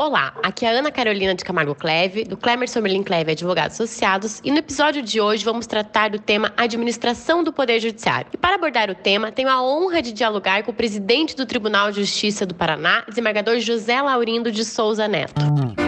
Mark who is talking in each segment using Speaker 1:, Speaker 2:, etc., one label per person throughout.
Speaker 1: Olá, aqui é a Ana Carolina de Camargo Cleve, do Clemerson Merlin Cleve Advogados Associados, e no episódio de hoje vamos tratar do tema Administração do Poder Judiciário. E para abordar o tema, tenho a honra de dialogar com o presidente do Tribunal de Justiça do Paraná, desembargador José Laurindo de Souza Neto. Como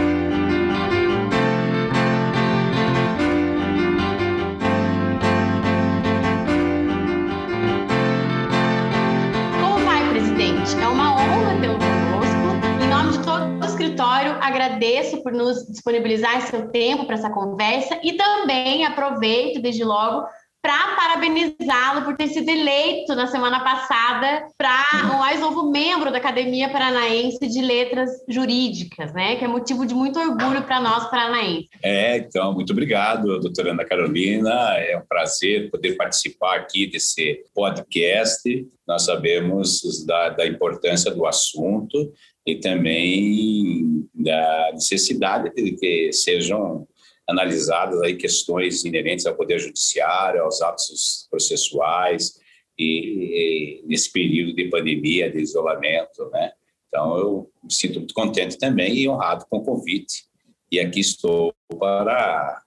Speaker 1: agradeço por nos disponibilizar seu tempo para essa conversa e também aproveito, desde logo, para parabenizá-lo por ter sido eleito na semana passada para o mais novo membro da Academia Paranaense de Letras Jurídicas, né? Que é motivo de muito orgulho para nós paranaenses.
Speaker 2: É, então, muito obrigado, doutora Ana Carolina. É um prazer poder participar aqui desse podcast. Nós sabemos da, da importância do assunto e também da necessidade de que sejam analisadas aí questões inerentes ao poder judiciário, aos atos processuais e, e nesse período de pandemia, de isolamento, né? Então eu me sinto muito contente também e honrado com o convite e aqui estou para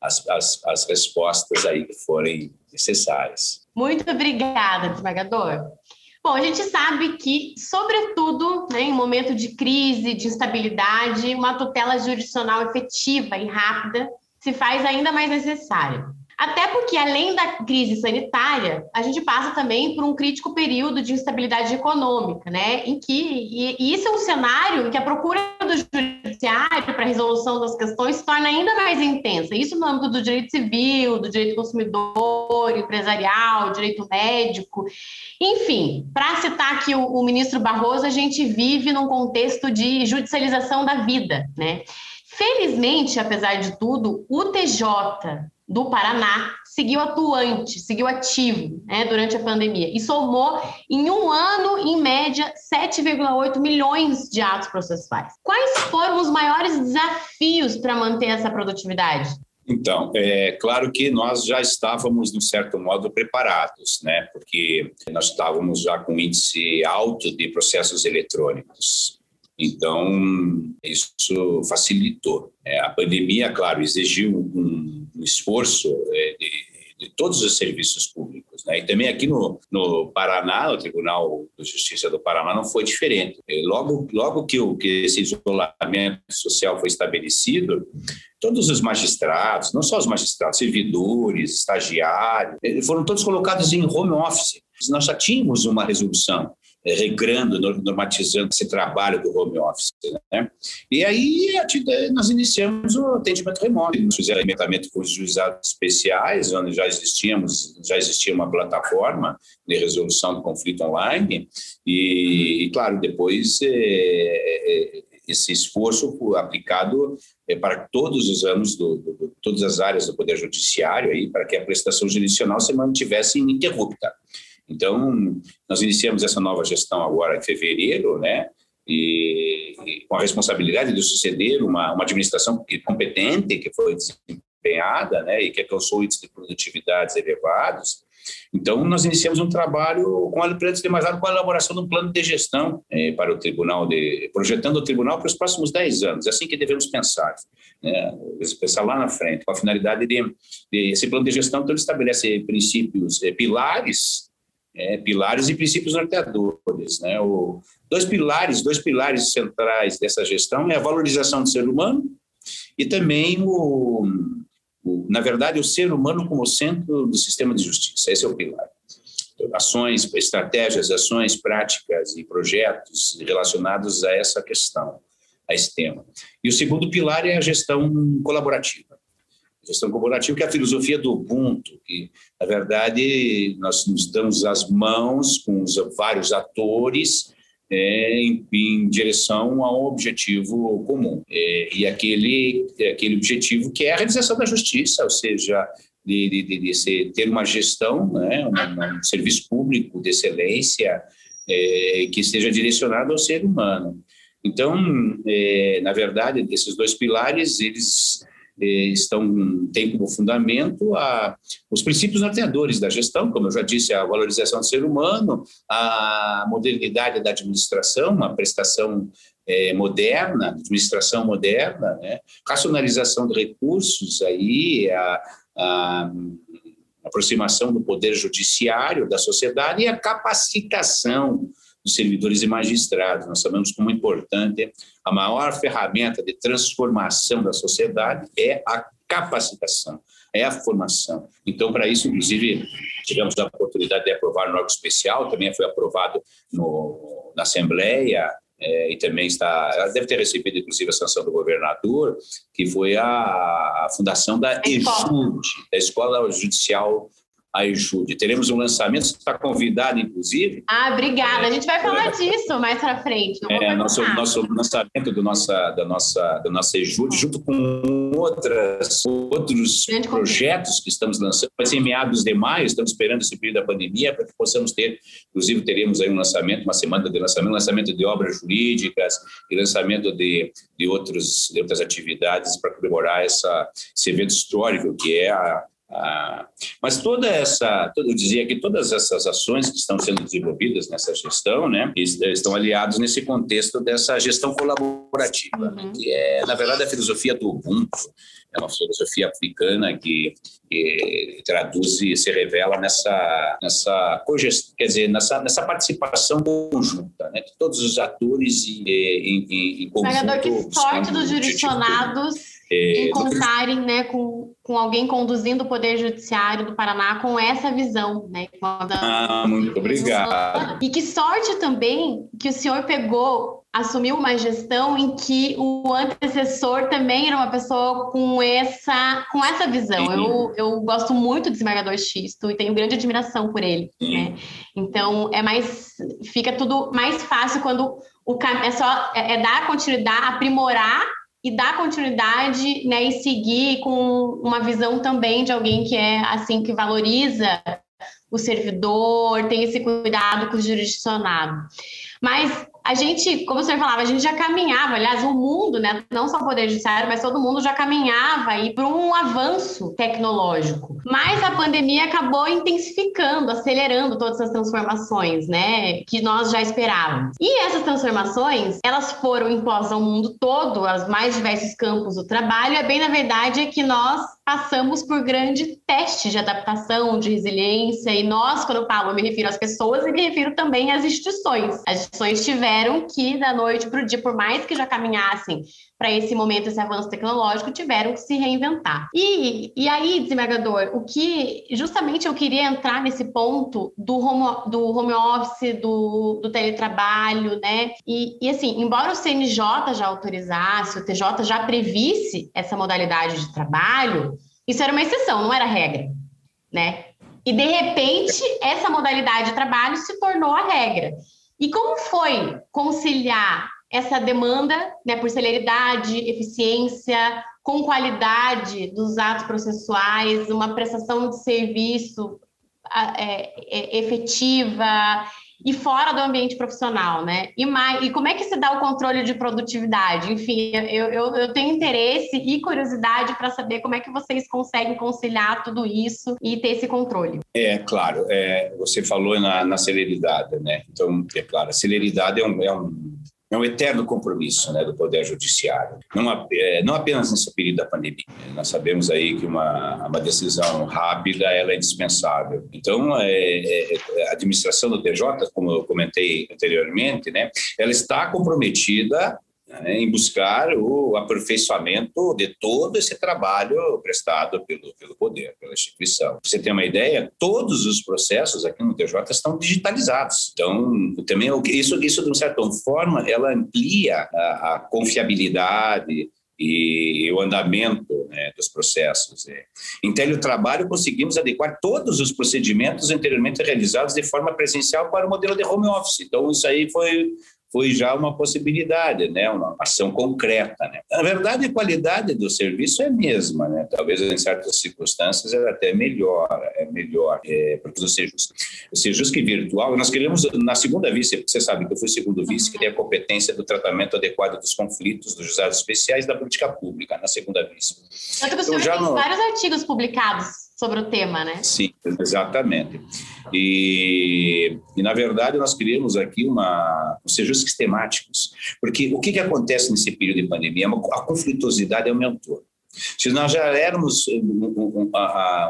Speaker 2: as, as, as respostas aí que forem necessárias.
Speaker 1: Muito obrigada, desembargador. Bom, a gente sabe que, sobretudo, né, em momento de crise, de instabilidade, uma tutela jurisdicional efetiva e rápida se faz ainda mais necessária. Até porque, além da crise sanitária, a gente passa também por um crítico período de instabilidade econômica, né? Em que, e, e isso é um cenário em que a procura do judiciário para a resolução das questões se torna ainda mais intensa. Isso no âmbito do direito civil, do direito consumidor, empresarial, direito médico. Enfim, para citar aqui o, o ministro Barroso, a gente vive num contexto de judicialização da vida, né? Felizmente, apesar de tudo, o TJ do Paraná seguiu atuante, seguiu ativo né, durante a pandemia e somou em um ano, em média, 7,8 milhões de atos processuais. Quais foram os maiores desafios para manter essa produtividade?
Speaker 2: Então, é claro que nós já estávamos, de certo modo, preparados, né? Porque nós estávamos já com um índice alto de processos eletrônicos. Então, isso facilitou. É, a pandemia, claro, exigiu um, esforço é, de, de, todos os serviços públicos. Né? E também aqui no, no Paraná, o Tribunal de Justiça do Paraná não foi diferente. Logo, logo que, o, que esse isolamento social foi estabelecido, todos os magistrados, não só os magistrados, servidores, estagiários, foram todos colocados em home office. Nós já tínhamos uma resolução regrando, normatizando esse trabalho do home office. Né? E aí nós iniciamos o atendimento remoto. Nós fizemos alimentamento com os juizados especiais, onde já existíamos, já existia uma plataforma de resolução do conflito online. E, e claro, depois é, é, esse esforço aplicado é, para todos os anos, do, do, todas as áreas do Poder Judiciário, aí, para que a prestação jurisdicional se mantivesse ininterrupta. Então, nós iniciamos essa nova gestão agora em fevereiro, né? E, e com a responsabilidade de suceder uma, uma administração competente que foi desempenhada, né? E que alcançou índices de produtividades elevados. Então, nós iniciamos um trabalho, com, antes de mais nada, com a elaboração de um plano de gestão eh, para o tribunal, de, projetando o tribunal para os próximos 10 anos. É assim que devemos pensar, né? pensar lá na frente, com a finalidade de, de esse plano de gestão, então, ele estabelece princípios, eh, pilares é, pilares e princípios norteadores. Né? O, dois pilares, dois pilares centrais dessa gestão é a valorização do ser humano e também o, o, na verdade, o ser humano como centro do sistema de justiça. Esse é o pilar. Ações, estratégias, ações, práticas e projetos relacionados a essa questão, a esse tema. E o segundo pilar é a gestão colaborativa gestão corporativa, que é a filosofia do Ubuntu, que, na verdade, nós nos damos as mãos com os vários atores é, em, em, direção a um objetivo comum. É, e aquele, aquele objetivo que é a realização da justiça, ou seja, de, de, de ser, ter uma gestão, né, um, um serviço público de excelência é, que esteja direcionado ao ser humano. Então, é, na verdade, desses dois pilares, eles estão têm como fundamento a, os princípios norteadores da gestão, como eu já disse, a valorização do ser humano, a modernidade da administração, uma prestação é, moderna, administração moderna, né? racionalização de recursos, aí a, a aproximação do poder judiciário da sociedade e a capacitação dos servidores e magistrados. Nós sabemos como é importante a maior ferramenta de transformação da sociedade é a capacitação, é a formação. Então, para isso, inclusive, tivemos a oportunidade de aprovar no órgão especial, também foi aprovado no, na Assembleia, é, e também está, ela deve ter recebido, inclusive, a sanção do governador, que foi a, a fundação da EJUD, da Escola Judicial ajude. Teremos um lançamento, você está convidado, inclusive.
Speaker 1: Ah, obrigada. A gente vai falar é, disso mais para frente.
Speaker 2: É, nosso, nosso lançamento do nossa, da nossa, da nossa Ejude, junto com outras, outros Grande projetos que estamos lançando. Vai ser em meados de maio, estamos esperando esse período da pandemia para que possamos ter, inclusive teremos aí um lançamento, uma semana de lançamento, lançamento de obras jurídicas e lançamento de, de, outros, de outras atividades para comemorar essa, esse evento histórico que é a ah, mas toda essa, eu dizia que todas essas ações que estão sendo desenvolvidas nessa gestão, né, estão aliados nesse contexto dessa gestão colaborativa, né, uhum. que é, na verdade, a filosofia do Ubuntu, é uma filosofia africana que, que traduz e se revela nessa, nessa quer dizer, nessa, nessa participação conjunta, né, de todos os atores em, em, em, em conjunto.
Speaker 1: que sorte dos jurisdicionados é, encontrarem né, com, com alguém conduzindo o Poder Judiciário do Paraná com essa visão. Né,
Speaker 2: ah, muito obrigado.
Speaker 1: E que sorte também que o senhor pegou, assumiu uma gestão em que o antecessor também era uma pessoa com essa, com essa visão. Eu, eu gosto muito do desembargador Xisto e tenho grande admiração por ele. Né? Então, é mais, fica tudo mais fácil quando o é só é, é dar continuidade, aprimorar e dar continuidade né, e seguir com uma visão também de alguém que é assim que valoriza o servidor, tem esse cuidado com o jurisdicionado. Mas a gente, como o senhor falava, a gente já caminhava, aliás, o mundo, né, não só o Poder Judiciário, mas todo mundo já caminhava aí para um avanço tecnológico. Mas a pandemia acabou intensificando, acelerando todas essas transformações, né, que nós já esperávamos. E essas transformações, elas foram impostas ao mundo todo, aos mais diversos campos do trabalho, é bem na verdade que nós passamos por grande teste de adaptação, de resiliência, e nós, quando eu falo, eu me refiro às pessoas e me refiro também às instituições. As instituições tiveram que, da noite para o dia, por mais que já caminhassem para esse momento, esse avanço tecnológico, tiveram que se reinventar. E, e aí, desembargador, o que justamente eu queria entrar nesse ponto do home, do home office, do, do teletrabalho, né? E, e assim, embora o CNJ já autorizasse, o TJ já previsse essa modalidade de trabalho, isso era uma exceção, não era regra, né? E de repente, essa modalidade de trabalho se tornou a regra. E como foi conciliar essa demanda né, por celeridade, eficiência, com qualidade dos atos processuais, uma prestação de serviço é, é, efetiva e fora do ambiente profissional, né? E, mais, e como é que se dá o controle de produtividade? Enfim, eu, eu, eu tenho interesse e curiosidade para saber como é que vocês conseguem conciliar tudo isso e ter esse controle.
Speaker 2: É, claro, é, você falou na, na celeridade, né? Então, é claro, a celeridade é um, é um é um eterno compromisso né, do Poder Judiciário, não, é, não apenas nesse período da pandemia. Nós sabemos aí que uma, uma decisão rápida ela é indispensável. Então, é, é, a administração do TJ, como eu comentei anteriormente, né, ela está comprometida né, em buscar o aperfeiçoamento de todo esse trabalho prestado pelo, pelo poder, pela instituição. Você ter uma ideia, todos os processos aqui no TJ estão digitalizados. Então, também isso, isso de uma certa forma, ela amplia a, a confiabilidade, e o andamento né, dos processos. É. Em teletrabalho, conseguimos adequar todos os procedimentos anteriormente realizados de forma presencial para o modelo de home office. Então, isso aí foi foi já uma possibilidade, né? uma ação concreta. Né? Na verdade, a qualidade do serviço é a mesma, né? talvez em certas circunstâncias ela até melhora, é melhor, é, porque o Sejus, o Sejus que virtual, nós queremos na segunda vice, você sabe que eu fui segundo vice, que tem a competência do tratamento adequado dos conflitos dos juizados especiais da política pública, na segunda vice.
Speaker 1: Eu então, já tem no... vários artigos publicados sobre o tema, né?
Speaker 2: Sim, exatamente. E, e na verdade, nós criamos aqui uma, um sejos sistemáticos, porque o que, que acontece nesse período de pandemia? A conflitosidade aumentou. Se nós já éramos um,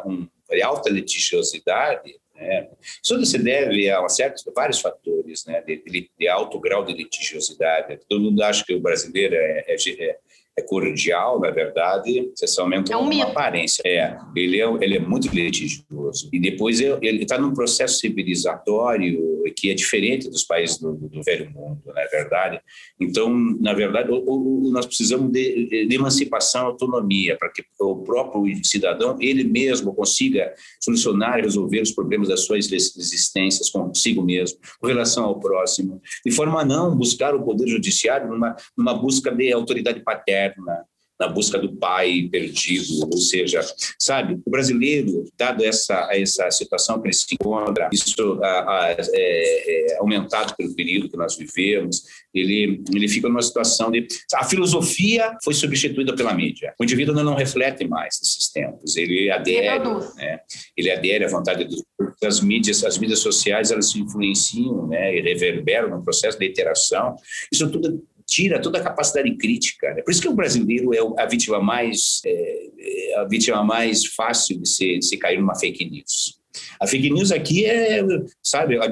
Speaker 2: um, alta litigiosidade, né, isso se deve a certos, vários fatores né, de, de, alto grau de litigiosidade. Todo mundo acha que o brasileiro é, é, é cordial, na verdade, você aumenta é um uma aparência. É, ele é, ele é muito litigioso. E depois ele está num processo civilizatório que é diferente dos países do, do velho mundo, não é verdade? Então, na verdade, o, o, nós precisamos de, de emancipação, autonomia, para que o próprio cidadão, ele mesmo, consiga solucionar e resolver os problemas das suas existências consigo mesmo, com relação ao próximo, de forma a não buscar o poder judiciário numa, numa busca de autoridade paterna, na busca do pai perdido, ou seja, sabe, o brasileiro, dado essa essa situação que ele se encontra, isso a, a, é, é, aumentado pelo período que nós vivemos, ele ele fica numa situação de a filosofia foi substituída pela mídia. O indivíduo não reflete mais nesses tempos, ele adere, né? Ele adere à vontade dos as mídias, as mídias sociais, elas se influenciam, né, e reverberam no processo de interação. Isso tudo tira toda a capacidade crítica. Né? Por isso que o brasileiro é a vítima mais, é, é, a vítima mais fácil de se, de se cair numa fake news. A fake news aqui é, sabe, a,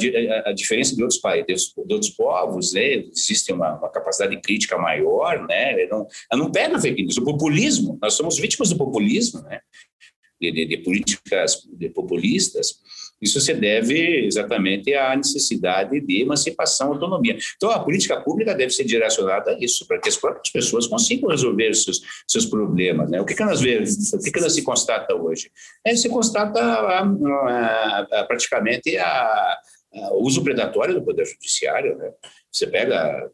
Speaker 2: a, diferença de outros países, de outros povos, né? Existe uma, uma, capacidade crítica maior, né? Não, não pega fake news. O populismo, nós somos vítimas do populismo, né? De, de, de políticas populistas isso se deve exatamente à necessidade de emancipação autonomia. Então, a política pública deve ser direcionada a isso, para que as próprias pessoas consigam resolver seus, seus problemas. Né? O que, que nós vemos, o que, que se constata hoje? É, se constata a, a, a, praticamente o uso predatório do Poder Judiciário. Né? Você pega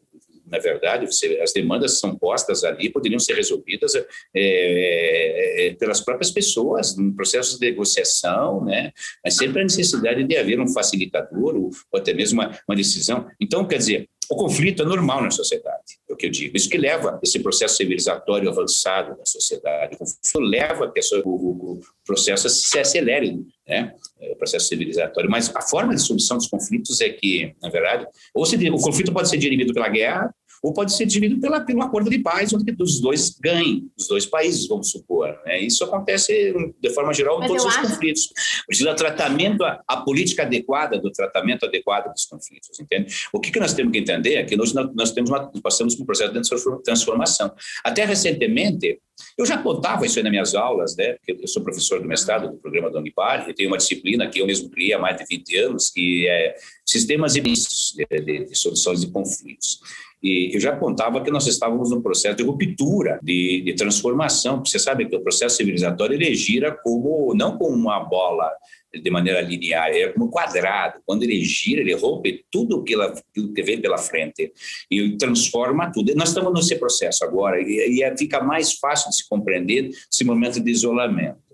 Speaker 2: na verdade, você, as demandas são postas ali, poderiam ser resolvidas é, pelas próprias pessoas, em processos de negociação, né? mas sempre a necessidade de haver um facilitador ou, ou até mesmo uma, uma decisão. Então, quer dizer, o conflito é normal na sociedade, é o que eu digo. Isso que leva esse processo civilizatório avançado na sociedade. O conflito leva pessoa, o, o, processo se acelere, né? É, o processo civilizatório. Mas a forma de solução dos conflitos é que, na verdade, ou se, o conflito pode ser dirimido pela guerra, ou pode ser dividido pela, pelo acordo de paz, onde os dois ganhem, os dois países, vamos supor. Né? Isso acontece, de forma geral, em todos os acho... conflitos. Precisa tratamento, a, a, política adequada do tratamento adequado dos conflitos, entende? O que, que nós temos que entender é que nós, nós temos uma, passamos por um processo de transformação. Até recentemente, eu já contava isso aí nas minhas aulas, né? Porque eu sou professor do mestrado do programa da Unipar, e tenho uma disciplina que eu mesmo criei há mais de 20 anos, que é Sistemas de, de, de Soluções de Conflitos. E eu já apontava que nós estávamos num processo de ruptura, de, de transformação. Você sabe que o processo civilizatório ele gira como não como uma bola de maneira linear, é como um quadrado. Quando ele gira, ele rompe tudo que, ela, que vem pela frente e transforma tudo. Nós estamos nesse processo agora e, e é, fica mais fácil de se compreender esse momento de isolamento.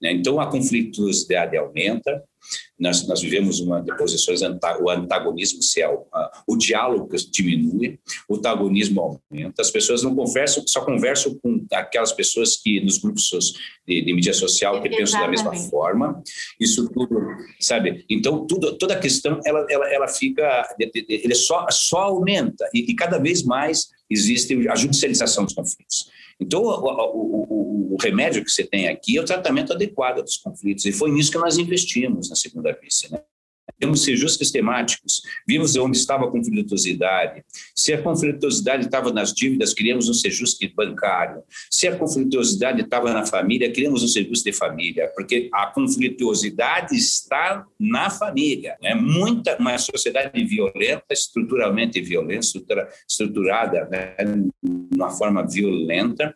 Speaker 2: Né? Então, a conflituosidade aumenta, nós, nós vivemos uma de posições, o antagonismo se é o, o diálogo diminui, o antagonismo aumenta, as pessoas não conversam, só conversam com aquelas pessoas que nos grupos de, de mídia social que pensam da mesma forma, isso tudo, sabe? Então, tudo, toda a questão, ela, ela, ela fica, ele só, só aumenta e, e cada vez mais existe a judicialização dos conflitos. Então, o, o, o, remédio que você tem aqui é o tratamento adequado dos conflitos, e foi nisso que nós investimos na segunda vice. Né? Temos sejos sistemáticos, vimos onde estava a conflituosidade. Se a conflituosidade estava nas dívidas, criamos um sejus bancário. Se a conflituosidade estava na família, criamos um sejus de família, porque a conflituosidade está na família. Né? Muita, uma sociedade violenta, estruturalmente violenta, estruturada né? de uma forma violenta.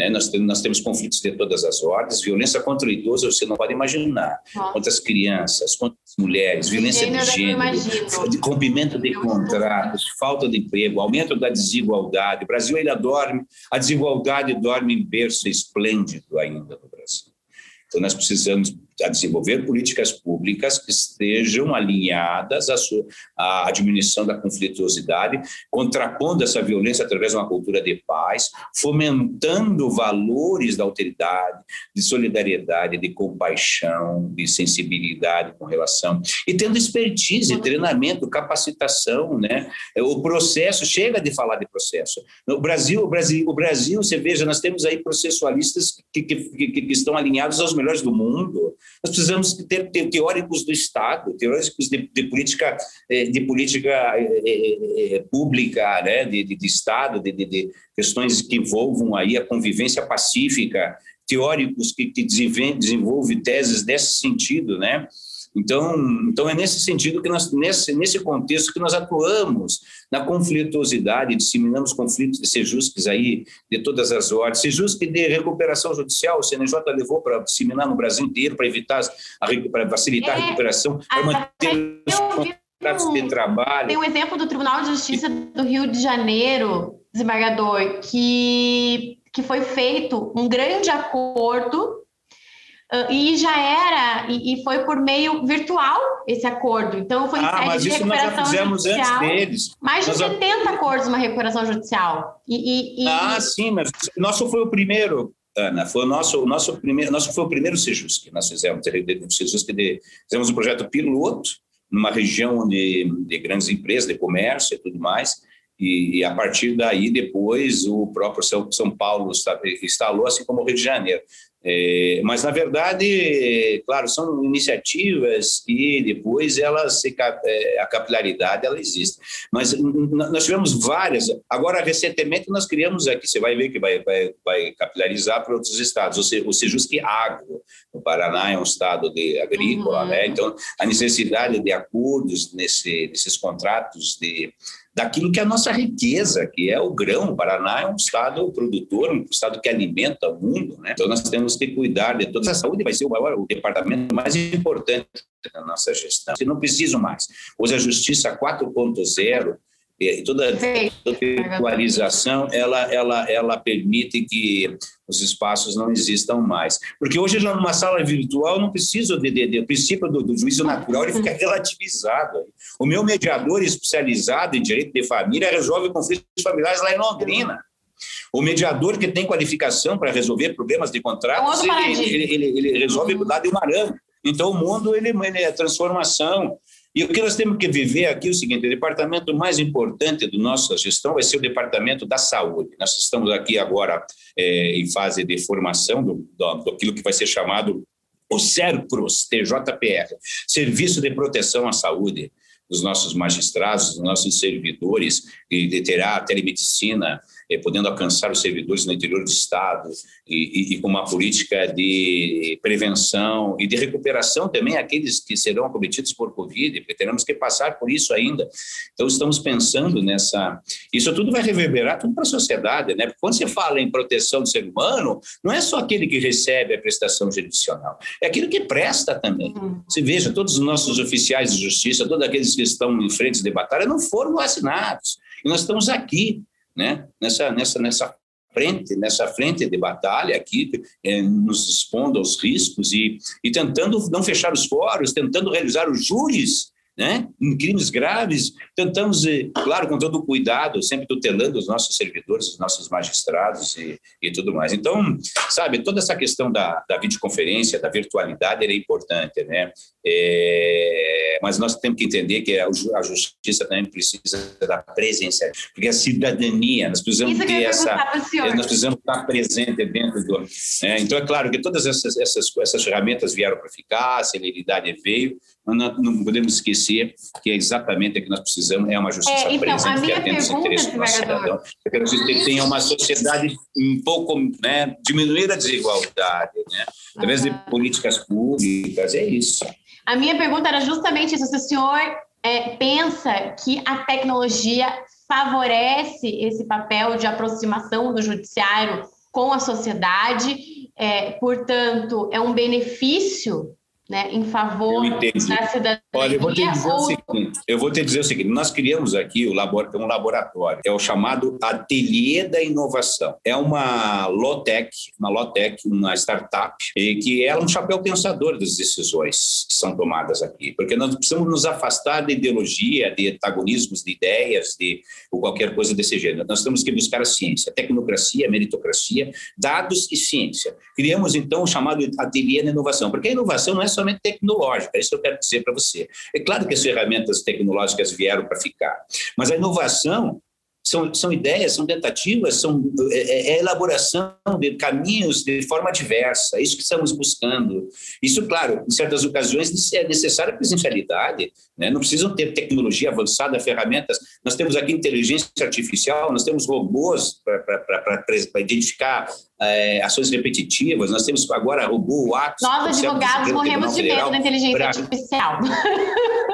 Speaker 2: Né? Nós, temos, nós temos conflitos de todas as ordens, violência contra o idoso, você não pode imaginar, Nossa. contra as crianças, contra as mulheres, violência gênero, de gênero, de rompimento de contratos, falta de emprego, aumento da desigualdade. O Brasil ainda dorme, a desigualdade dorme em berço esplêndido ainda no Brasil. Então, nós precisamos a desenvolver políticas públicas que estejam alinhadas à, sua, à diminuição da conflituosidade, contrapondo essa violência através de uma cultura de paz, fomentando valores da alteridade, de solidariedade, de compaixão, de sensibilidade com relação, e tendo expertise, treinamento, capacitação, né? O processo, chega de falar de processo. No Brasil, o Brasil, o Brasil, você veja, nós temos aí processualistas que, que, que, que estão alinhados aos melhores do mundo, nós precisamos ter, ter teóricos do Estado, teóricos de, de política, eh, de política é, é, pública, né, de, de, de Estado, de, de, questões que envolvam aí a convivência pacífica, teóricos que, que desenvolvem teses desse sentido, né? Então, então é nesse sentido que nós, nesse, nesse contexto que nós atuamos na conflituosidade, disseminamos conflitos de sejusques aí de todas as ordens, sejusque de recuperação judicial, o CNJ levou para disseminar no Brasil inteiro para evitar, para facilitar é, a recuperação, para manter os contratos de trabalho.
Speaker 1: Tem um exemplo do Tribunal de Justiça do Rio de Janeiro, desembargador, que, que foi feito um grande acordo Uh, e já era, e, e, foi por meio virtual esse acordo. Então, foi em
Speaker 2: ah, mas de recuperação judicial. Deles.
Speaker 1: Mais de nós 70 já... acordos uma recuperação judicial.
Speaker 2: E, e, ah, sim, mas nosso foi o primeiro, Ana, foi o nosso, o nosso primeiro, nosso foi o primeiro Sejus que nós fizemos, de, fizemos um projeto piloto numa região de, de grandes empresas, de comércio e tudo mais, e, e, a partir daí, depois, o próprio São, São Paulo instalou, assim como o Rio de Janeiro. É, mas, na verdade, claro, são iniciativas que depois elas se, é, a capilaridade ela existe. Mas nós tivemos várias. Agora, recentemente, nós criamos aqui, você vai ver que vai, vai, vai capilarizar para outros estados, o Sejusc Agro, no Paraná é um estado de agrícola, uhum. né? então a necessidade de acordos nesse, nesses contratos de daquilo que é a nossa riqueza, que é o grão. O Paraná é um estado produtor, um estado que alimenta o mundo, né? Então nós temos que cuidar de toda a saúde, vai ser o, maior, o departamento mais importante da nossa gestão. Se não preciso mais. Hoje a Justiça 4.0 e toda a virtualização ela, ela, ela permite que os espaços não existam mais. Porque hoje, numa sala virtual, não preciso de, de, de o princípio do, do, juízo natural, ele fica relativizado. O meu mediador especializado em direito de família resolve conflitos familiares lá em Londrina. O mediador que tem qualificação para resolver problemas de contratos, é ele, ele, ele, ele, resolve lá de Maranhão. Então, o mundo ele, ele é transformação. E o que nós temos que viver aqui é o seguinte: o departamento mais importante da nossa gestão vai ser o departamento da saúde. Nós estamos aqui agora é, em fase de formação do, do, daquilo que vai ser chamado o SERPROS, TJPR, Serviço de Proteção à Saúde, dos nossos magistrados, dos nossos servidores, e terá telemedicina, é, podendo alcançar os servidores no interior do Estado e, e, e, com uma política de prevenção e de recuperação também aqueles que serão acometidos por Covid, porque teremos que passar por isso ainda. Então, estamos pensando nessa... Isso tudo vai reverberar tudo para a sociedade, né? Porque quando você fala em proteção do ser humano, não é só aquele que recebe a prestação jurisdicional, é aquele que presta também. Uhum. Você veja, todos os nossos oficiais de justiça, todos aqueles que estão em frente de batalha, não foram vacinados. E nós estamos aqui né? Nessa, nessa, nessa frente, nessa frente de batalha aqui, é, nos expondo aos riscos e, e tentando não fechar os fóruns, tentando realizar os júris né? em crimes graves, tentamos, eh, claro, com todo o cuidado, sempre tutelando os nossos servidores, os nossos magistrados e, e tudo mais. Então, sabe, toda essa questão da, da videoconferência, da virtualidade, é importante, né? É, mas nós temos que entender que a, a justiça também precisa da presença, porque a cidadania, nós precisamos ter essa, nós precisamos estar presente dentro do. Né? Então, é claro que todas essas, essas, essas ferramentas vieram para ficar, a celeridade veio, não, podemos esquecer que é exatamente o que nós precisamos, é uma justiça é, então, presente que atenda os interesses do nosso cidadão. Que a gente tenha uma sociedade um pouco, né, diminuir a desigualdade, né, através uhum. de políticas públicas, é isso.
Speaker 1: A minha pergunta era justamente isso, se o senhor é, pensa que a tecnologia favorece esse papel de aproximação do judiciário com a sociedade, é, portanto, é um benefício né, em favor da cidadania.
Speaker 2: Olha, eu vou te dizer ou... o seguinte, eu vou te dizer o seguinte, nós criamos aqui o um laboratório, é o chamado Ateliê da Inovação. É uma low-tech, uma low-tech, uma startup, e que é um chapéu pensador das decisões que são tomadas aqui, porque nós precisamos nos afastar da ideologia, de antagonismos de ideias, de ou qualquer coisa desse gênero. Nós temos que buscar a ciência, a tecnocracia, a meritocracia, dados e ciência. Criamos, então, o chamado Ateliê da Inovação, porque a inovação não é só somente tecnológica, é isso eu quero dizer para você. É claro que as ferramentas tecnológicas vieram para ficar, mas a inovação são, são ideias, são tentativas, são é, é, elaboração de caminhos de forma diversa. É isso que estamos buscando. Isso, claro, em certas ocasiões é necessária presencialidade. Né? Não precisam ter tecnologia avançada, ferramentas. Nós temos aqui inteligência artificial, nós temos robôs para identificar é, ações repetitivas. Nós temos agora robô, o
Speaker 1: Atos. Nós, advogados, morremos de medo da inteligência pra... artificial.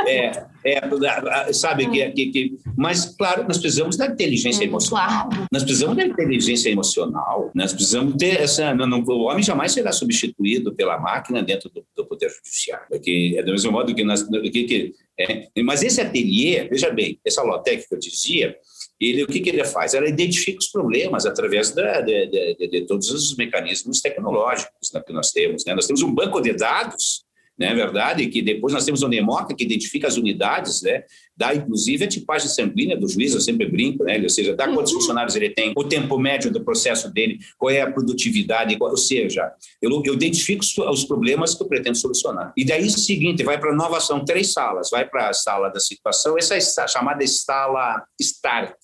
Speaker 2: É, é, sabe que, que, que, Mas, claro, nós precisamos da inteligência hum, emocional. Claro. Nós precisamos da inteligência emocional. Nós precisamos ter essa. Não, não, o homem jamais será substituído pela máquina dentro do, do Poder Judiciário. Porque, é do mesmo modo que nós. Que, que, é, mas esse ateliê, veja bem, essa Lotec que eu dizia, ele, o que, que ele faz? Ela identifica os problemas através da, de, de, de, todos os mecanismos tecnológicos né, que nós temos. Né? Nós temos um banco de dados, não é verdade? Que depois nós temos o NEMOCA, que identifica as unidades, né? dá inclusive a tipagem sanguínea do juiz, eu sempre brinco, né? ou seja, dá quantos uhum. funcionários ele tem, o tempo médio do processo dele, qual é a produtividade, ou seja, eu, eu identifico os problemas que eu pretendo solucionar. E daí, o seguinte, vai para a inovação, três salas, vai para a sala da situação, essa é a chamada sala START,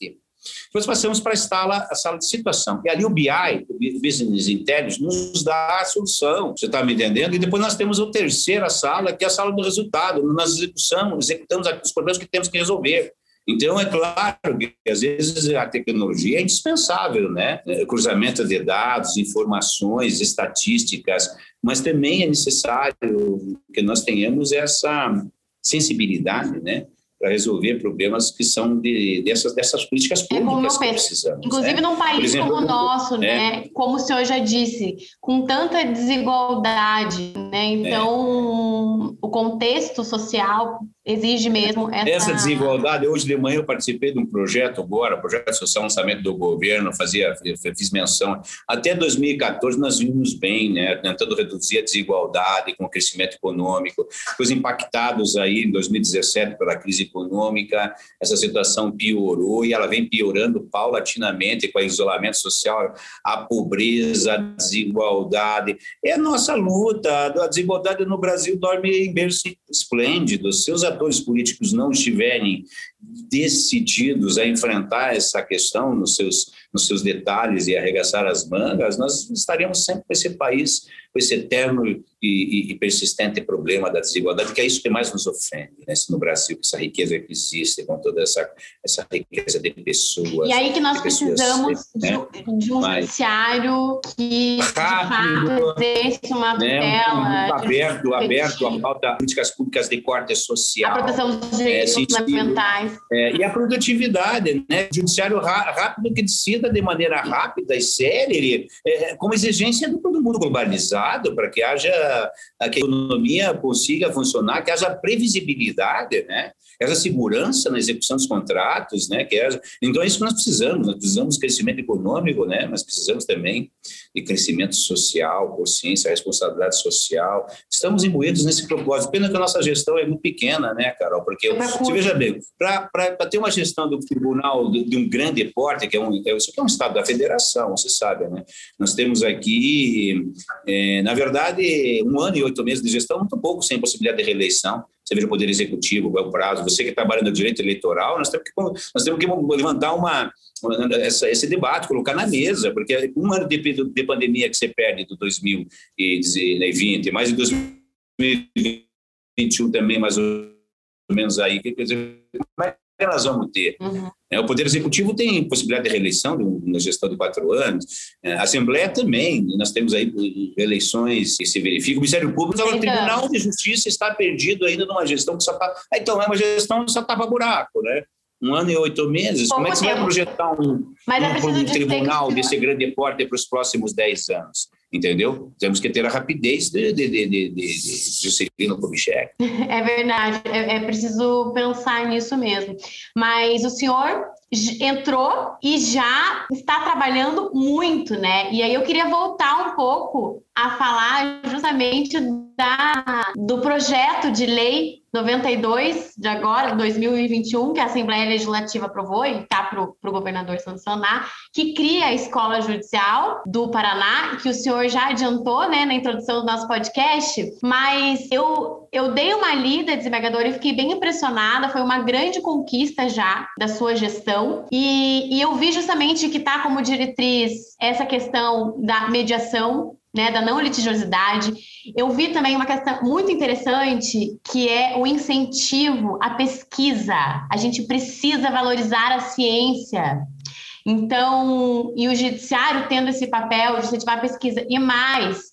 Speaker 2: depois passamos para a sala, a sala de situação. E ali o BI, o Business Intelligence, nos dá a solução. Você está me entendendo? E depois nós temos a terceira sala, que é a sala do resultado. Nós executamos, executamos os problemas que temos que resolver. Então, é claro que às vezes a tecnologia é indispensável, né? Cruzamento de dados, informações, estatísticas, mas também é necessário que nós tenhamos essa sensibilidade, né? Para resolver problemas que são de, dessas, dessas políticas é públicas é que precisamos.
Speaker 1: Inclusive
Speaker 2: né?
Speaker 1: num país exemplo, como o nosso, né? né? Como o senhor já disse, com tanta desigualdade, né? Então, é. o contexto social exige mesmo essa...
Speaker 2: Essa desigualdade, hoje de manhã eu participei de um projeto agora, projeto social lançamento do governo, fazia, fiz menção, até 2014 nós vimos bem, né, tentando reduzir a desigualdade com o crescimento econômico, depois impactados aí em 2017 pela crise econômica, essa situação piorou e ela vem piorando paulatinamente com o isolamento social, a pobreza, a desigualdade, é a nossa luta, a desigualdade no Brasil dorme em berço esplêndido, seus atores políticos não estiverem decididos a enfrentar essa questão nos seus, nos seus detalhes e arregaçar as mangas, nós estaríamos sempre com esse país com esse eterno e, e, persistente problema da desigualdade, que é isso que mais nos ofende né? no Brasil, essa riqueza que existe, com toda essa, essa riqueza de pessoas.
Speaker 1: E aí que nós precisamos né? de, de, um Mas, judiciário que, rápido, de fato, exerce uma né? tutela.
Speaker 2: Um, aberto, aberto a pauta políticas públicas de corte social.
Speaker 1: A proteção dos direitos é, fundamentais.
Speaker 2: É, e a produtividade, né? Judiciário rápido que decida de maneira rápida e séria, é, como exigência de todo mundo globalizado para que haja que a economia consiga funcionar, que haja previsibilidade, né? Haja segurança na execução dos contratos, né? Que haja... Então é isso que nós precisamos. Nós precisamos de crescimento econômico, né? Mas precisamos também de crescimento social, consciência, responsabilidade social. Estamos imbuídos nesse propósito. Pena que a nossa gestão é muito pequena, né, Carol? Porque você veja bem, para ter uma gestão do tribunal de, de, um grande porte, que é um, isso aqui é um estado da federação, você sabe, né? Nós temos aqui é, na verdade, um ano e oito meses de gestão é muito pouco sem possibilidade de reeleição. Você veja o Poder Executivo, qual é o prazo. Você que trabalha no direito eleitoral, nós temos que, nós temos que levantar uma, essa, esse debate, colocar na mesa, porque um ano de, de pandemia que você perde do 2020, mais de 2021 também, mais ou menos aí, quer dizer, nós vamos ter? Uhum. É, o Poder Executivo tem possibilidade de reeleição na gestão de quatro anos, é, a Assembleia também, nós temos aí eleições que se verificam, o Ministério Público, então, o Tribunal de Justiça está perdido ainda numa gestão que só está... Então, é uma gestão que só tapa buraco, né? um ano e oito meses, como é que você vai projetar um, um, um tribunal desse grande porte para os próximos dez anos? Entendeu? Temos que ter a rapidez de, de, de, de, de, Juscelino Kubitschek.
Speaker 1: É verdade, é, é preciso pensar nisso mesmo. Mas o senhor entrou e já está trabalhando muito, né? E aí eu queria voltar um pouco a falar justamente da, do projeto de lei 92 de agora, 2021, que a Assembleia Legislativa aprovou e está para o governador sancionar, que cria a Escola Judicial do Paraná, que o senhor já adiantou né, na introdução do nosso podcast, mas eu, eu dei uma lida, desembargador, e fiquei bem impressionada, foi uma grande conquista já da sua gestão, e, e eu vi justamente que está como diretriz essa questão da mediação né, da não litigiosidade. Eu vi também uma questão muito interessante, que é o incentivo à pesquisa. A gente precisa valorizar a ciência. Então, e o judiciário tendo esse papel de incentivar a pesquisa. E mais,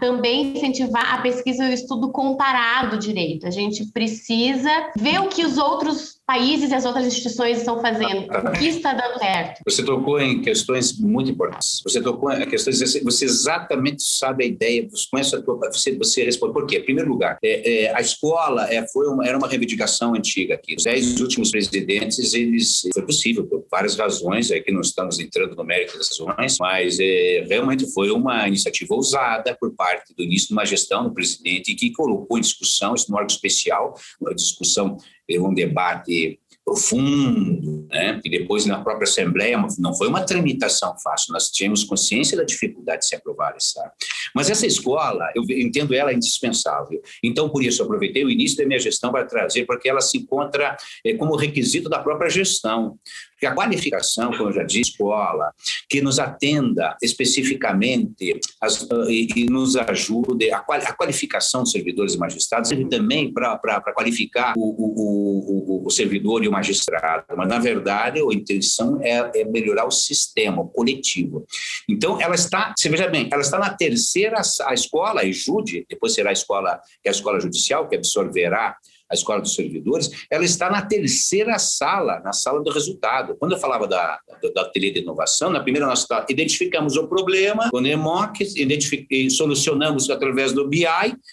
Speaker 1: também incentivar a pesquisa e o estudo comparado direito. A gente precisa ver o que os outros países e as outras instituições estão fazendo, o que está dando certo.
Speaker 2: Você tocou em questões muito importantes. Você tocou em questões, você exatamente sabe a ideia, você conhece a tua, você, você responde. Por quê? Em primeiro lugar, é, é, a escola é, foi uma, era uma reivindicação antiga aqui. Os dez últimos presidentes, eles foi possível por várias razões, é que não estamos entrando no mérito das razões, mas é, realmente foi uma iniciativa ousada por parte do início de uma gestão do presidente que colocou em discussão isso no órgão especial, uma discussão um debate profundo, né? E depois na própria Assembleia não foi uma tramitação fácil. Nós tínhamos consciência da dificuldade de se aprovar essa. Mas essa escola, eu entendo ela indispensável. Então por isso aproveitei o início da minha gestão para trazer, porque ela se encontra é, como requisito da própria gestão. Porque a qualificação, como eu já disse, escola, que nos atenda especificamente as, e, e, nos ajude, a, quali, a, qualificação dos servidores e magistrados serve também para qualificar o, o, o, o, servidor e o magistrado, mas na verdade a intenção é, é melhorar o sistema, o coletivo. Então, ela está, você veja bem, ela está na terceira, a escola, a EJUDE, depois será a escola, é a escola judicial, que absorverá a escola dos servidores, ela está na terceira sala, na sala do resultado. Quando eu falava da, da, da ateliê de inovação, na primeira nós tá, identificamos o problema o NEMOC, solucionamos através do BI,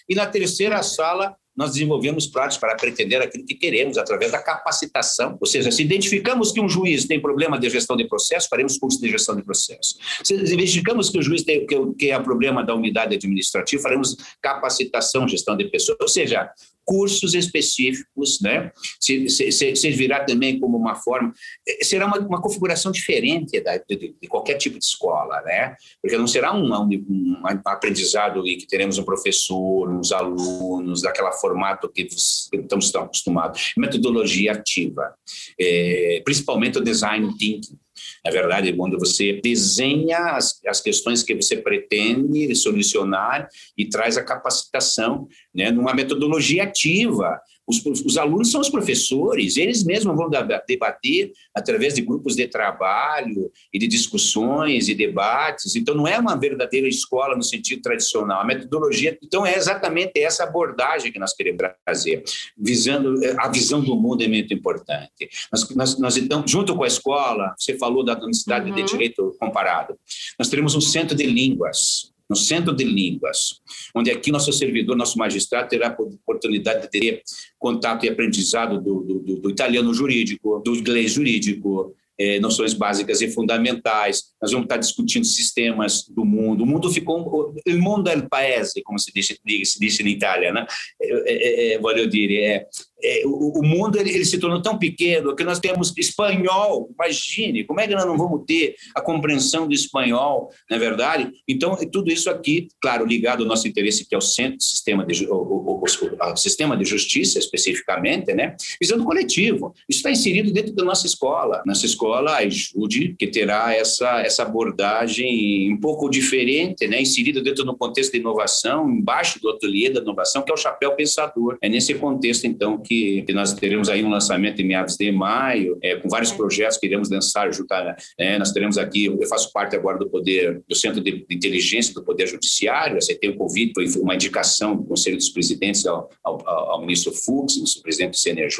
Speaker 2: e na terceira sala nós desenvolvemos práticas para pretender aquilo que queremos através da capacitação. Ou seja, se identificamos que um juiz tem problema de gestão de processo, faremos curso de gestão de processo. Se identificamos que o juiz tem que, que é problema da unidade administrativa, faremos capacitação, gestão de pessoas. Ou seja, cursos específicos, né? Se, se, se, se virar também como uma forma, eh, será uma, uma configuração diferente da, de, de, qualquer tipo de escola, né? Porque não será um, um, um aprendizado em que teremos um professor, uns alunos, daquela formato que estamos tão acostumados. Metodologia ativa, é, principalmente o design thinking. Na verdade, quando você desenha as, as questões que você pretende solucionar e traz a capacitação né, numa metodologia ativa, os, os, alunos são os professores, eles mesmos vão debater através de grupos de trabalho e de discussões e debates. Então, não é uma verdadeira escola no sentido tradicional. A metodologia, então, é exatamente essa abordagem que nós queremos trazer, visando a visão do mundo é muito importante. Nós, nós, nós então, junto com a escola, você falou da Universidade uhum. de Direito Comparado, nós teremos um centro de línguas no Centro de Línguas, onde aqui nosso servidor, nosso magistrado, terá a oportunidade de ter contato e aprendizado do, do, do italiano jurídico, do inglês jurídico, é, noções básicas e fundamentais. Nós vamos estar discutindo sistemas do mundo. O mundo ficou. O mundo é o paese, como se diz, se diz na Itália, né? É, é, é, voglio dire, é, é, o, o, mundo ele, ele, se tornou tão pequeno que nós temos espanhol. Imagine, como é que nós não vamos ter a compreensão do espanhol, não é verdade? Então, tudo isso aqui, claro, ligado ao nosso interesse, que é o centro do sistema de, o, o, o, sistema de justiça, especificamente, né? visando coletivo. Isso está inserido dentro da nossa escola. Nossa escola, a Ejude, que terá essa, essa abordagem um pouco diferente, né? inserida dentro do contexto de inovação, embaixo do ateliê da inovação, que é o chapéu pensador. É nesse contexto, então, que que, nós teremos aí um lançamento em meados de maio, é, com vários projetos que iremos lançar junto a, é, nós teremos aqui, eu faço parte agora do poder, do Centro de Inteligência do Poder Judiciário, aceitei o convite, foi uma indicação do Conselho dos Presidentes referentes ao, ao, ao ministro Fux, ministro presidente do CNJ.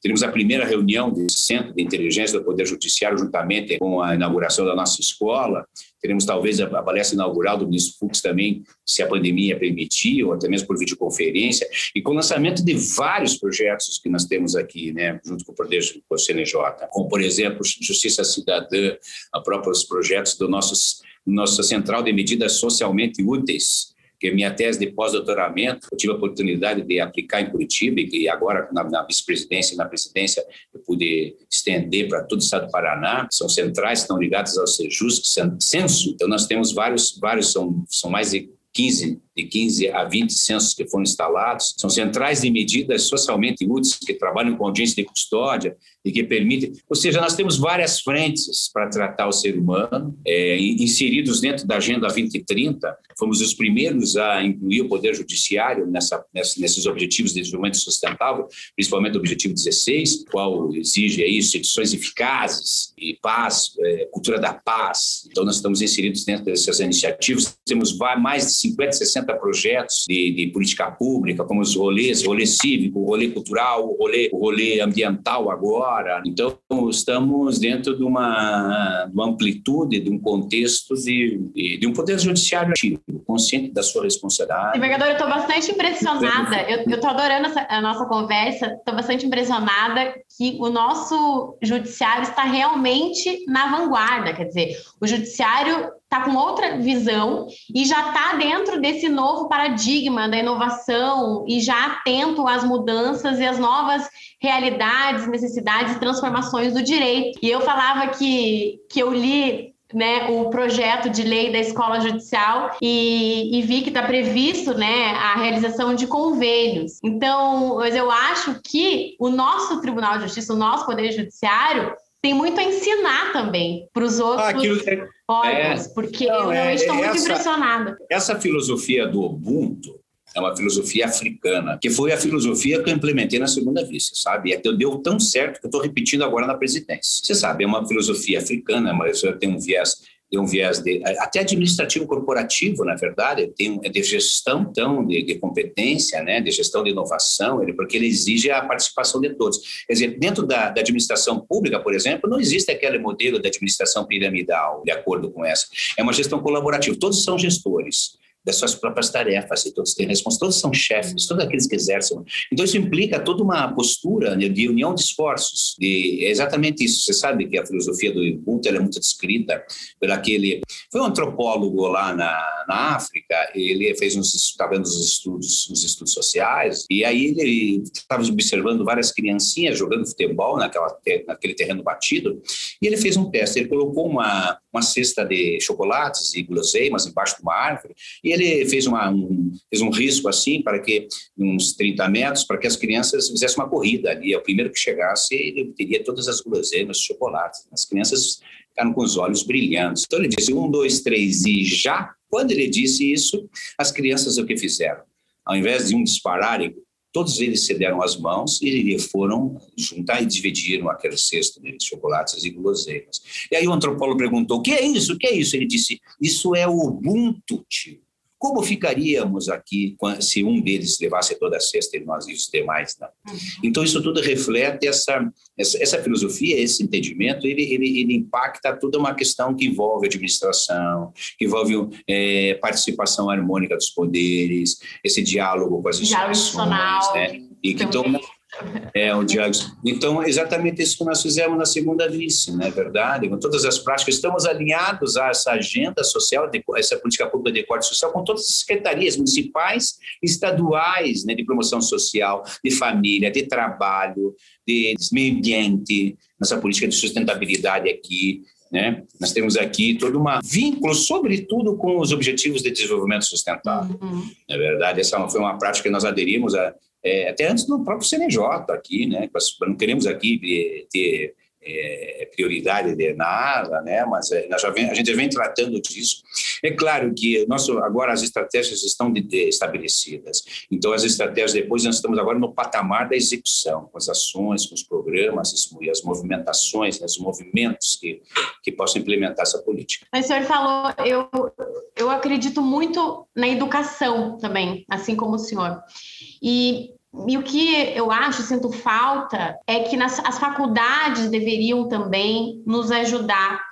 Speaker 2: Teremos a primeira reunião do Centro de Inteligência do Poder Judiciário, juntamente com a inauguração da nossa escola. Teremos talvez a palestra inaugural do ministro Fux também, se a pandemia permitir, ou até mesmo por videoconferência, e com o lançamento de vários projetos que nós temos aqui, né, junto com o Poder com o CNJ, como, por exemplo, Justiça Cidadã, a próprios projetos do nossos, nossa Central de Medidas Socialmente Úteis, que minha tese de pós-doutoramento, eu tive a oportunidade de aplicar em Curitiba e agora na, na vice-presidência e na presidência eu pude estender para todo o estado do Paraná. São centrais estão ligadas ao Sejus, censo. Então nós temos vários, vários são, são mais de 15 de 15 a 20 censos que foram instalados, são centrais de medidas socialmente úteis que trabalham com audiência de custódia e que permitem, ou seja, nós temos várias frentes para tratar o ser humano, é, inseridos dentro da Agenda 2030, fomos os primeiros a incluir o Poder Judiciário nessa, nesses objetivos de desenvolvimento sustentável, principalmente o objetivo 16, qual exige aí instituições eficazes e paz, é, cultura da paz. Então, nós estamos inseridos dentro dessas iniciativas, temos mais de 50, 60 projetos de, de, política pública, como os rolês, rolê cívico, rolê cultural, rolê, rolê ambiental agora. Então, estamos dentro de uma, de uma amplitude, de um contexto de, de, de um poder judiciário ativo, consciente da sua responsabilidade.
Speaker 1: Embargador, eu estou bastante impressionada, eu estou adorando essa, a nossa conversa, estou bastante impressionada que o nosso judiciário está realmente na vanguarda, quer dizer, o judiciário está com outra visão e já está dentro desse novo paradigma da inovação e já atento às mudanças e às novas realidades, necessidades e transformações do direito. E eu falava que, que eu li né, o projeto de lei da escola judicial e, e vi que está previsto né, a realização de convênios. Então, eu acho que o nosso Tribunal de Justiça, o nosso Poder Judiciário, tem muito a ensinar também para os outros ah, órgãos, é, porque não, eu realmente estou é, muito essa, impressionada.
Speaker 2: Essa filosofia do Ubuntu é uma filosofia africana, que foi a filosofia que eu implementei na segunda vista, sabe? E deu tão certo que eu estou repetindo agora na presidência. Você sabe, é uma filosofia africana, mas tem um viés tem um viés de, até administrativo corporativo, na verdade, tem é de gestão então, de, de, competência, né, de gestão de inovação, ele, porque ele exige a participação de todos. Quer dizer, dentro da, da administração pública, por exemplo, não existe aquele modelo de administração piramidal, de acordo com essa. É uma gestão colaborativa, todos são gestores das suas próprias tarefas, e todos têm responsabilidade, todos são chefes, todos aqueles que exercem. Então, isso implica toda uma postura de união de esforços, é exatamente isso. Você sabe que a filosofia do Ubuntu é muito descrita por aquele... Foi um antropólogo lá na, na África, ele fez uns, estava vendo os estudos, os estudos sociais, e aí ele estava observando várias criancinhas jogando futebol naquela, naquele terreno batido, e ele fez um teste, ele colocou uma, uma cesta de chocolates e guloseimas embaixo de uma árvore, e ele fez, uma, um, fez um risco assim, para que, uns 30 metros, para que as crianças fizessem uma corrida ali. O primeiro que chegasse, ele teria todas as guloseimas, chocolates. As crianças ficaram com os olhos brilhantes. Então ele disse: um, dois, três e já. Quando ele disse isso, as crianças o que fizeram? Ao invés de um dispararem, todos eles cederam as mãos e foram juntar e dividiram aquele cesto de chocolates e guloseimas. E aí o antropólogo perguntou: o que é isso? O que é isso? Ele disse: isso é Ubuntu, tio. Como ficaríamos aqui se um deles levasse toda a cesta e nós e os demais não? Uhum. Então, isso tudo reflete essa, essa, essa filosofia, esse entendimento, ele, ele, ele, impacta toda uma questão que envolve administração, que envolve é, participação harmônica dos poderes, esse diálogo com as instituições, né? E que então, é, o Diário. Então, exatamente isso que nós fizemos na segunda vice, não é verdade? Com todas as práticas, estamos alinhados a essa agenda social, de, essa política pública de corte social, com todas as secretarias municipais estaduais né, de promoção social, de família, de trabalho, de meio ambiente, nossa política de sustentabilidade aqui, né? Nós temos aqui todo um vínculo, sobretudo com os objetivos de desenvolvimento sustentável. Uhum. Na verdade, essa foi uma prática que nós aderimos a, é, até antes do próprio CNJ aqui, né? Não queremos aqui ter é, prioridade de nada, né? Mas é, vem, a gente já vem tratando disso. É claro que nosso, agora as estratégias estão de, de, estabelecidas. Então as estratégias depois nós estamos agora no patamar da execução, com as ações, com os programas, as, as movimentações, né, os movimentos que que possam implementar essa política.
Speaker 1: Mas o senhor falou, eu eu acredito muito na educação também, assim como o senhor. E e o que eu acho, sinto falta, é que nas, as faculdades deveriam também nos ajudar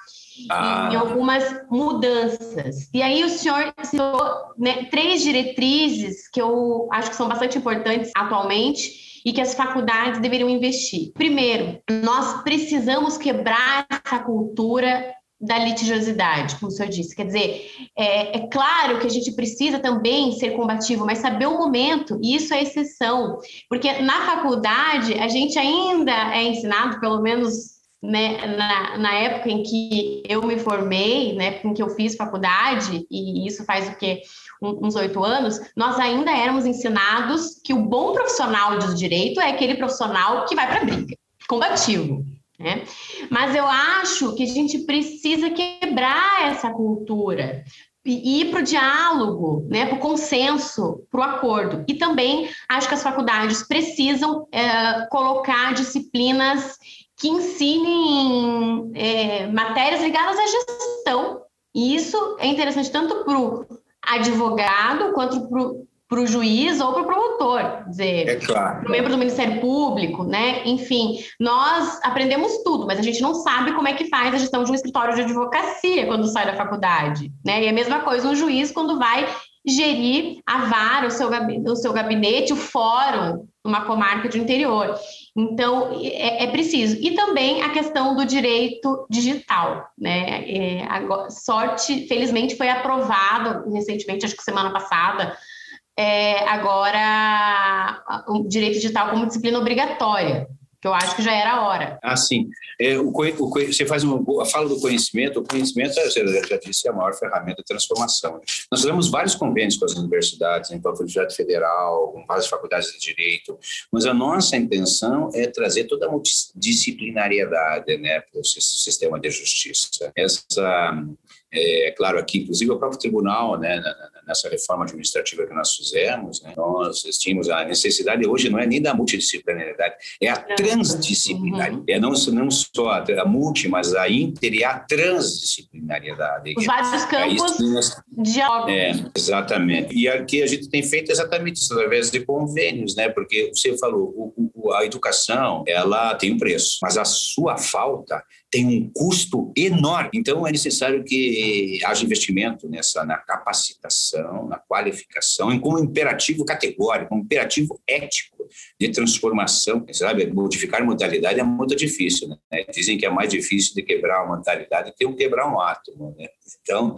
Speaker 1: ah. em algumas mudanças. E aí o senhor citou né, três diretrizes que eu acho que são bastante importantes atualmente e que as faculdades deveriam investir. Primeiro, nós precisamos quebrar essa cultura da litigiosidade, como o senhor disse. Quer dizer, é, é, claro que a gente precisa também ser combativo, mas saber o momento, isso é exceção. Porque na faculdade, a gente ainda é ensinado, pelo menos né, na, na época em que eu me formei, né, em que eu fiz faculdade, e isso faz o quê? uns oito anos, nós ainda éramos ensinados que o bom profissional de direito é aquele profissional que vai para a briga, combativo. Né? Mas eu acho que a gente precisa quebrar essa cultura e ir para o diálogo, né, para o consenso, para o acordo. E também acho que as faculdades precisam é, colocar disciplinas que ensinem é, matérias ligadas à gestão. E isso é interessante tanto para o advogado quanto para o juiz ou para o promotor, dizer,
Speaker 2: é claro.
Speaker 1: para o membro do Ministério Público, né? Enfim, nós aprendemos tudo, mas a gente não sabe como é que faz a gestão de um escritório de advocacia quando sai da faculdade, né? E a mesma coisa um juiz quando vai gerir a vara, o seu, o seu gabinete, o fórum, uma comarca de interior. Então, é, é, preciso. E também a questão do direito digital. Né? É, agora, sorte, felizmente, foi aprovado recentemente, acho que semana passada, é, agora o direito digital como disciplina obrigatória que eu acho que já era a hora.
Speaker 2: Ah, sim. É, o, o, você faz uma boa fala do conhecimento. O conhecimento, você já disse, é a maior ferramenta de transformação. Nós fizemos vários convênios com as universidades, em então, Universidade Federal, com várias faculdades de direito, mas a nossa intenção é trazer toda a multidisciplinariedade né, para o sistema de justiça. Essa é, claro, aqui, inclusive, o próprio tribunal, né, nessa reforma administrativa que nós fizemos, né, nós tínhamos a necessidade, hoje não é nem da multidisciplinaridade, é a transdisciplinaridade. Uhum. É não, não só a multi, mas a inter e a transdisciplinariedade.
Speaker 1: Os vários campos nós, de
Speaker 2: é, Exatamente. E aqui a gente tem feito exatamente isso, através de convênios, né, porque você falou, o, o, a educação, ela tem um preço, mas a sua falta tem um custo enorme. Então, é necessário que haja investimento nessa, na capacitação, na qualificação, em como imperativo categórico, como imperativo ético de transformação. Sabe, modificar modalidade é muito difícil. Né? Dizem que é mais difícil de quebrar uma modalidade que um quebrar um átomo. Né? Então,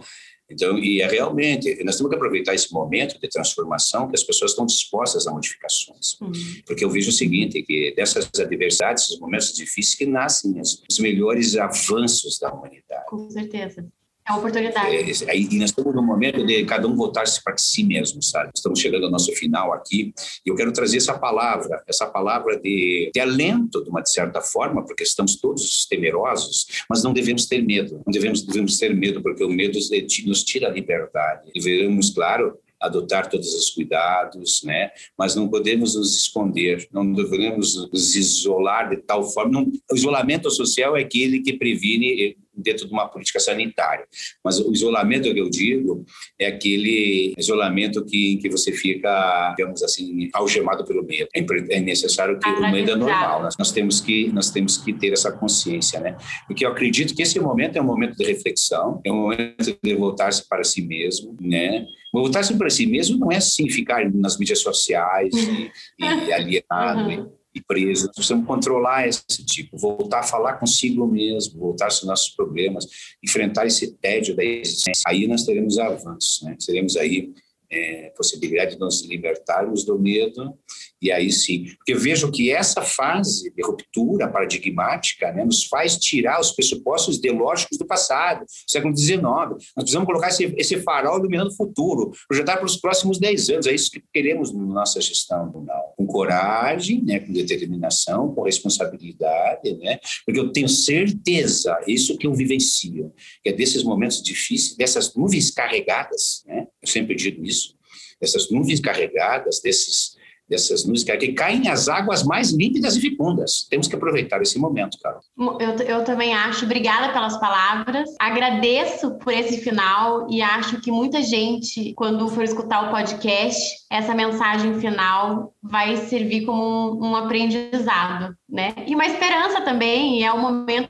Speaker 2: então, e é realmente, nós temos que aproveitar esse momento de transformação que as pessoas estão dispostas a modificações. Uhum. Porque eu vejo o seguinte, que dessas adversidades, esses momentos difíceis que nascem os melhores avanços da humanidade.
Speaker 1: Com certeza. É uma oportunidade. É,
Speaker 2: é, e nós estamos no momento de cada um voltar-se para si mesmo, sabe? Estamos chegando ao nosso final aqui e eu quero trazer essa palavra, essa palavra de, de alento, de uma de certa forma, porque estamos todos temerosos, mas não devemos ter medo. Não devemos, devemos ter medo, porque o medo nos tira a liberdade. Devemos, claro, adotar todos os cuidados, né? Mas não podemos nos esconder, não devemos nos isolar de tal forma. Não, o isolamento social é aquele que previne dentro de uma política sanitária. Mas o isolamento que eu digo é aquele isolamento que, que você fica, digamos assim, algemado pelo medo. É, é necessário que o medo é normal. Nós, nós, temos que nós temos que ter essa consciência, né? Porque eu acredito que esse momento é um momento de reflexão, é um momento de voltar-se para si mesmo, né? Voltar-se para si mesmo não é assim ficar nas mídias sociais e, e alienado. Uhum e preso. Precisamos controlar esse tipo, voltar a falar consigo mesmo, voltar aos nossos problemas, enfrentar esse tédio da existência. Aí nós teremos avanços, né? teremos aí é, possibilidade de nos libertarmos do medo, e aí sim. Porque vejo que essa fase de ruptura paradigmática né, nos faz tirar os pressupostos ideológicos do passado, século XIX. Nós precisamos colocar esse, esse farol iluminando o futuro, projetar para os próximos 10 anos. É isso que queremos na nossa gestão, não. com coragem, né, com determinação, com responsabilidade, né, porque eu tenho certeza, isso que eu vivencio, que é desses momentos difíceis, dessas nuvens carregadas, né, eu sempre digo isso, dessas nuvens carregadas, desses dessas músicas, que caem as águas mais límpidas e fecundas. Temos que aproveitar esse momento, cara.
Speaker 1: Eu, eu também acho. Obrigada pelas palavras. Agradeço por esse final e acho que muita gente, quando for escutar o podcast, essa mensagem final vai servir como um, um aprendizado, né? E uma esperança também. é o momento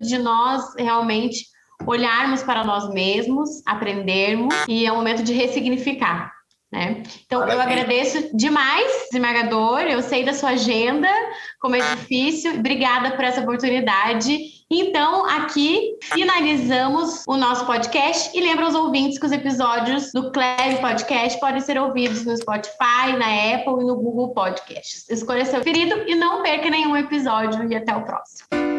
Speaker 1: de nós realmente olharmos para nós mesmos, aprendermos e é o momento de ressignificar. Né? Então, Maravilha. eu agradeço demais, desembargador. Eu sei da sua agenda, como é difícil. Obrigada por essa oportunidade. Então, aqui finalizamos o nosso podcast e lembra aos ouvintes que os episódios do Cleve Podcast podem ser ouvidos no Spotify, na Apple e no Google Podcasts. Escolha seu preferido e não perca nenhum episódio e até o próximo.